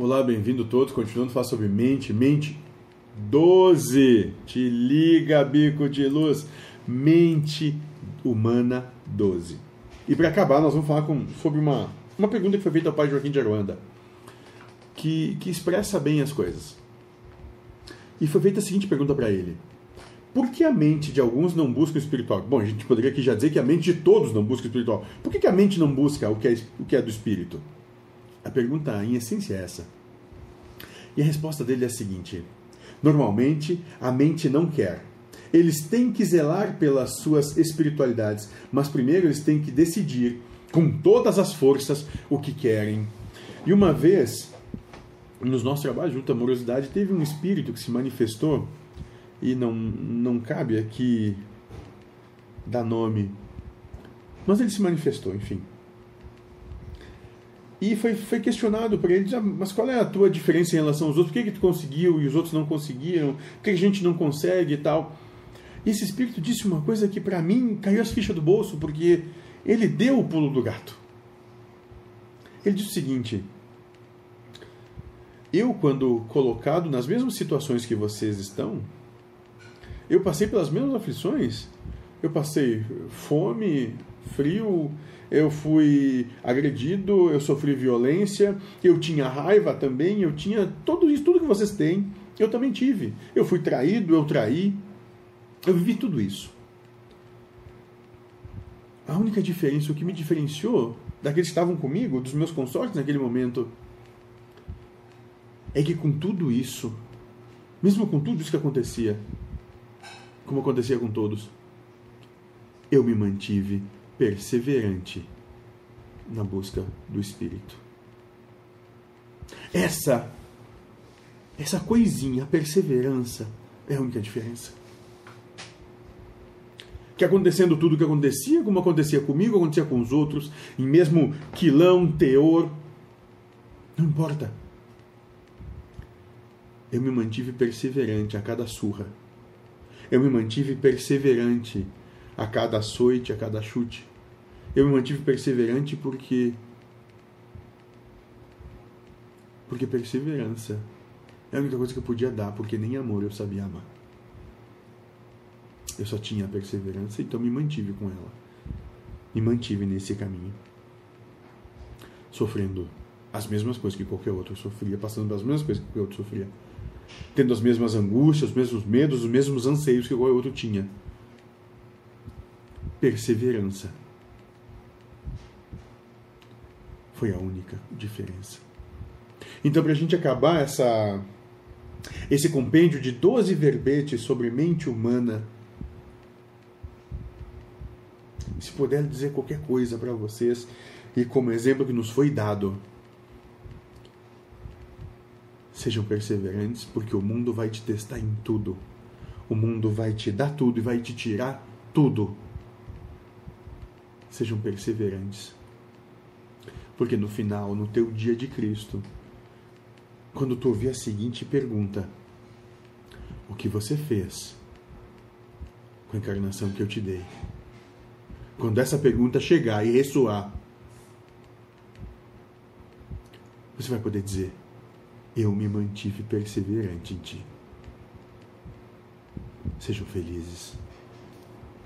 Olá, bem-vindo todos. Continuando a falar sobre mente. Mente 12. Te liga, bico de luz. Mente humana 12. E para acabar, nós vamos falar com, sobre uma, uma pergunta que foi feita ao pai Joaquim de Aruanda, que, que expressa bem as coisas. E foi feita a seguinte pergunta para ele: Por que a mente de alguns não busca o espiritual? Bom, a gente poderia aqui já dizer que a mente de todos não busca o espiritual. Por que, que a mente não busca o que, é, o que é do espírito? A pergunta, em essência, é essa. E a resposta dele é a seguinte: Normalmente, a mente não quer. Eles têm que zelar pelas suas espiritualidades, mas primeiro eles têm que decidir com todas as forças o que querem. E uma vez, nos nossos trabalhos junto à amorosidade, teve um espírito que se manifestou, e não, não cabe aqui dar nome, mas ele se manifestou, enfim. E foi, foi questionado para ele, mas qual é a tua diferença em relação aos outros? Por que, que tu conseguiu e os outros não conseguiram? Por que a gente não consegue e tal? E esse espírito disse uma coisa que para mim caiu as fichas do bolso, porque ele deu o pulo do gato. Ele disse o seguinte: Eu, quando colocado nas mesmas situações que vocês estão, eu passei pelas mesmas aflições. Eu passei fome, frio, eu fui agredido, eu sofri violência, eu tinha raiva também, eu tinha tudo isso, tudo que vocês têm, eu também tive. Eu fui traído, eu traí, eu vivi tudo isso. A única diferença, o que me diferenciou daqueles que estavam comigo, dos meus consortes naquele momento, é que com tudo isso, mesmo com tudo isso que acontecia, como acontecia com todos, eu me mantive perseverante na busca do Espírito. Essa, essa coisinha, a perseverança, é a única diferença. Que acontecendo tudo o que acontecia, como acontecia comigo, acontecia com os outros, em mesmo quilão, teor, não importa. Eu me mantive perseverante a cada surra. Eu me mantive perseverante a cada açoite, a cada chute. Eu me mantive perseverante porque. Porque perseverança é a única coisa que eu podia dar, porque nem amor eu sabia amar. Eu só tinha a perseverança, então me mantive com ela. Me mantive nesse caminho. Sofrendo as mesmas coisas que qualquer outro sofria, passando pelas mesmas coisas que qualquer outro sofria. Tendo as mesmas angústias, os mesmos medos, os mesmos anseios que qualquer outro tinha perseverança. Foi a única diferença. Então, para a gente acabar essa, esse compêndio de 12 verbetes sobre mente humana, se puder dizer qualquer coisa para vocês, e como exemplo que nos foi dado, sejam perseverantes, porque o mundo vai te testar em tudo. O mundo vai te dar tudo e vai te tirar tudo sejam perseverantes. Porque no final, no teu dia de Cristo, quando tu ouvir a seguinte pergunta: O que você fez com a encarnação que eu te dei? Quando essa pergunta chegar e ressoar, você vai poder dizer: Eu me mantive perseverante em ti. Sejam felizes.